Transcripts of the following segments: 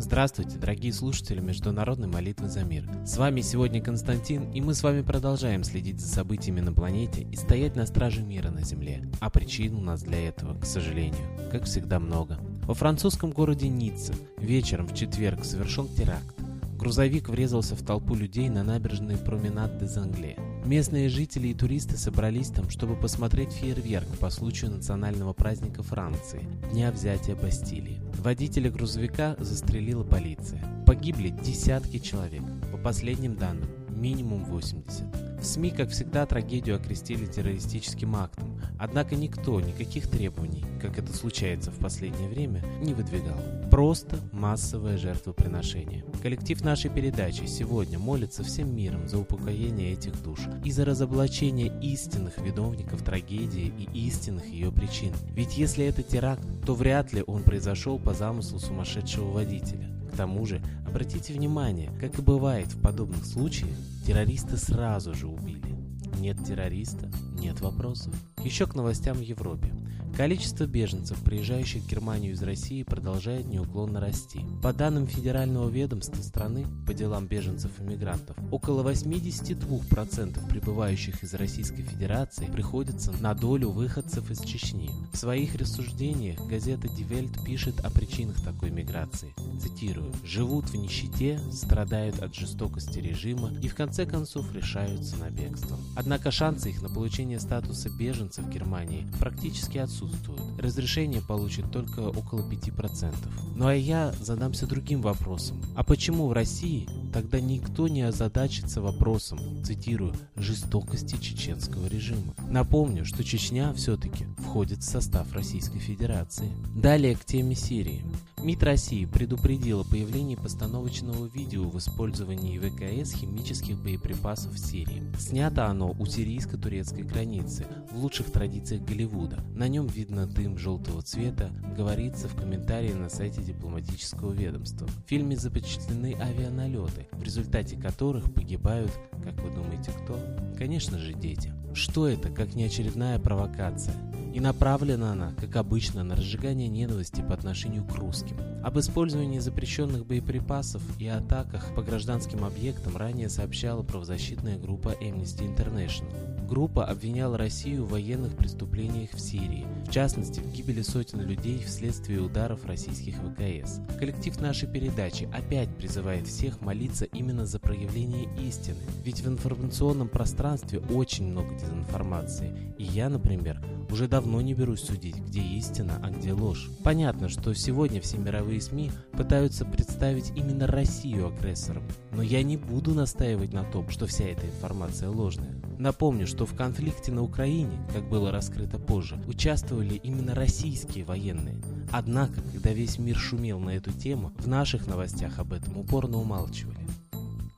Здравствуйте, дорогие слушатели Международной молитвы за мир. С вами сегодня Константин, и мы с вами продолжаем следить за событиями на планете и стоять на страже мира на Земле. А причин у нас для этого, к сожалению, как всегда много. Во французском городе Ницца вечером в четверг совершен теракт. Грузовик врезался в толпу людей на набережной Променад де Зангле. Местные жители и туристы собрались там, чтобы посмотреть фейерверк по случаю национального праздника Франции – Дня взятия Бастилии. Водителя грузовика застрелила полиция. Погибли десятки человек. По последним данным, минимум 80. В СМИ, как всегда, трагедию окрестили террористическим актом, однако никто никаких требований, как это случается в последнее время, не выдвигал. Просто массовое жертвоприношение. Коллектив нашей передачи сегодня молится всем миром за упокоение этих душ и за разоблачение истинных виновников трагедии и истинных ее причин. Ведь если это теракт, то вряд ли он произошел по замыслу сумасшедшего водителя. К тому же, обратите внимание, как и бывает в подобных случаях, террориста сразу же убили. Нет террориста, нет вопросов. Еще к новостям в Европе. Количество беженцев, приезжающих в Германию из России, продолжает неуклонно расти. По данным Федерального ведомства страны по делам беженцев и мигрантов, около 82% прибывающих из Российской Федерации приходится на долю выходцев из Чечни. В своих рассуждениях газета Die Welt пишет о причинах такой миграции. Цитирую. «Живут в нищете, страдают от жестокости режима и в конце концов решаются на бегство». Однако шансы их на получение статуса беженцев в Германии практически отсутствуют отсутствуют. Разрешение получит только около 5%. Ну а я задамся другим вопросом. А почему в России тогда никто не озадачится вопросом, цитирую, жестокости чеченского режима? Напомню, что Чечня все-таки входит в состав Российской Федерации. Далее к теме Сирии. МИД России предупредил о появлении постановочного видео в использовании ВКС химических боеприпасов в Сирии. Снято оно у сирийско-турецкой границы, в лучших традициях Голливуда. На нем видно дым желтого цвета, говорится в комментарии на сайте дипломатического ведомства. В фильме запечатлены авианалеты, в результате которых погибают, как вы думаете, кто? Конечно же, дети. Что это, как не очередная провокация? И направлена она, как обычно, на разжигание ненависти по отношению к русским. Об использовании запрещенных боеприпасов и атаках по гражданским объектам ранее сообщала правозащитная группа Amnesty International. Группа обвиняла Россию в военных преступлениях в Сирии, в частности, в гибели сотен людей вследствие ударов российских ВКС. Коллектив нашей передачи опять призывает всех молиться именно за проявление истины, ведь в информационном пространстве очень много дезинформации, и я, например, уже давно не берусь судить, где истина, а где ложь. Понятно, что сегодня все мировые СМИ пытаются представить именно Россию агрессором, но я не буду настаивать на том, что вся эта информация ложная. Напомню, что в конфликте на Украине, как было раскрыто позже, участвовали именно российские военные. Однако, когда весь мир шумел на эту тему, в наших новостях об этом упорно умалчивали.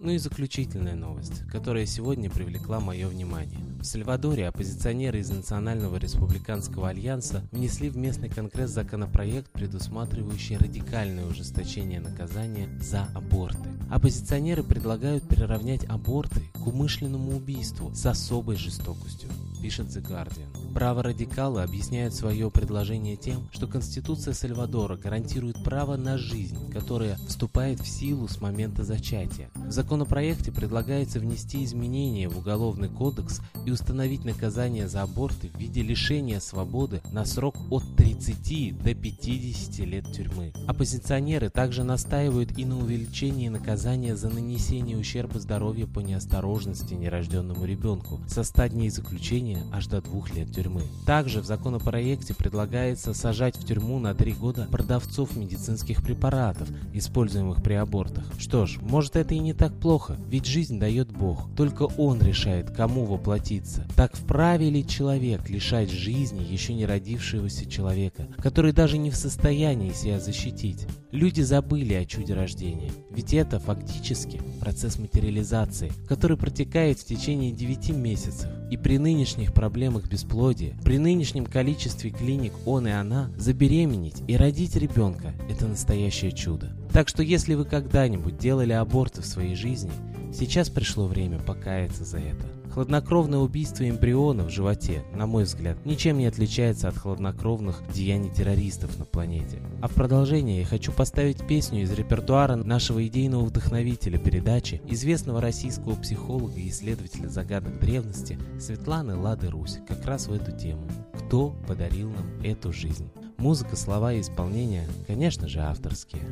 Ну и заключительная новость, которая сегодня привлекла мое внимание. В Сальвадоре оппозиционеры из Национального республиканского альянса внесли в местный конгресс законопроект, предусматривающий радикальное ужесточение наказания за аборты. Оппозиционеры предлагают приравнять аборты к умышленному убийству с особой жестокостью пишет The Guardian. Праворадикалы объясняют свое предложение тем, что Конституция Сальвадора гарантирует право на жизнь, которая вступает в силу с момента зачатия. В законопроекте предлагается внести изменения в Уголовный кодекс и установить наказание за аборты в виде лишения свободы на срок от 30 до 50 лет тюрьмы. Оппозиционеры также настаивают и на увеличении наказания за нанесение ущерба здоровью по неосторожности нерожденному ребенку со 100 дней заключения аж до двух лет тюрьмы. Также в законопроекте предлагается сажать в тюрьму на три года продавцов медицинских препаратов, используемых при абортах. Что ж, может это и не так плохо, ведь жизнь дает Бог. Только Он решает, кому воплотиться. Так вправе ли человек лишать жизни еще не родившегося человека, который даже не в состоянии себя защитить? Люди забыли о чуде рождения, ведь это фактически процесс материализации, который протекает в течение 9 месяцев. И при нынешних проблемах бесплодия, при нынешнем количестве клиник он и она, забеременеть и родить ребенка – это настоящее чудо. Так что если вы когда-нибудь делали аборты в своей жизни, сейчас пришло время покаяться за это. Хладнокровное убийство эмбриона в животе, на мой взгляд, ничем не отличается от хладнокровных деяний террористов на планете. А в продолжение я хочу поставить песню из репертуара нашего идейного вдохновителя передачи, известного российского психолога и исследователя загадок древности Светланы Лады Русь, как раз в эту тему. Кто подарил нам эту жизнь? Музыка, слова и исполнение, конечно же, авторские.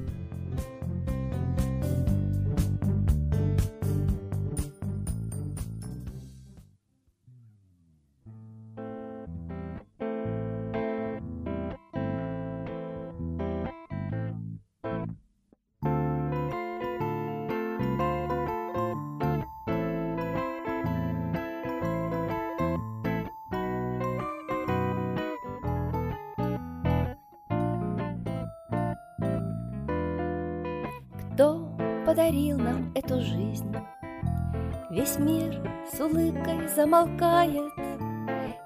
Кто подарил нам эту жизнь? Весь мир с улыбкой замолкает,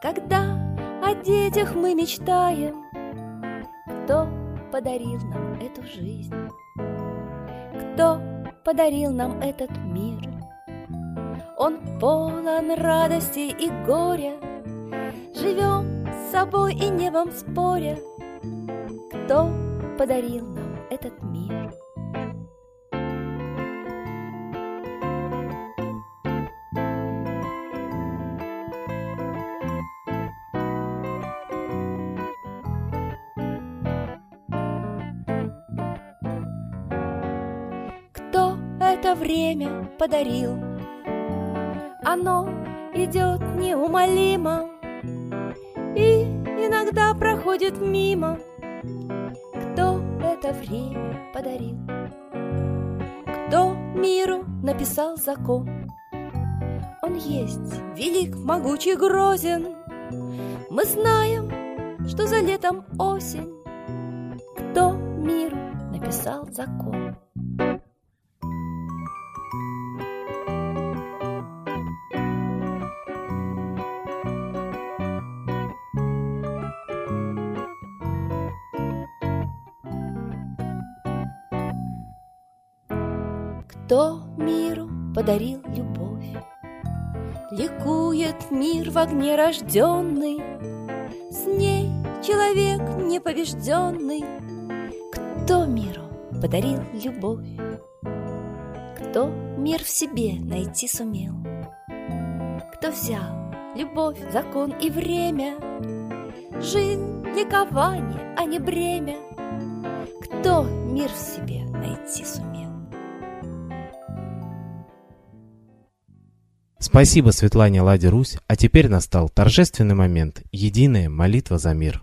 Когда о детях мы мечтаем. Кто подарил нам эту жизнь? Кто подарил нам этот мир? Он полон радости и горя, Живем с собой и небом споря. Кто подарил это время подарил? Оно идет неумолимо И иногда проходит мимо Кто это время подарил? Кто миру написал закон? Он есть велик, могучий, грозен Мы знаем, что за летом осень Кто миру написал закон? Кто миру подарил любовь? Ликует мир в огне рожденный, С ней человек непобежденный. Кто миру подарил любовь? Кто мир в себе найти сумел? Кто взял любовь, закон и время? Жизнь, ликование, а не бремя. Кто мир в себе найти сумел? Спасибо Светлане Ладе Русь, а теперь настал торжественный момент – единая молитва за мир.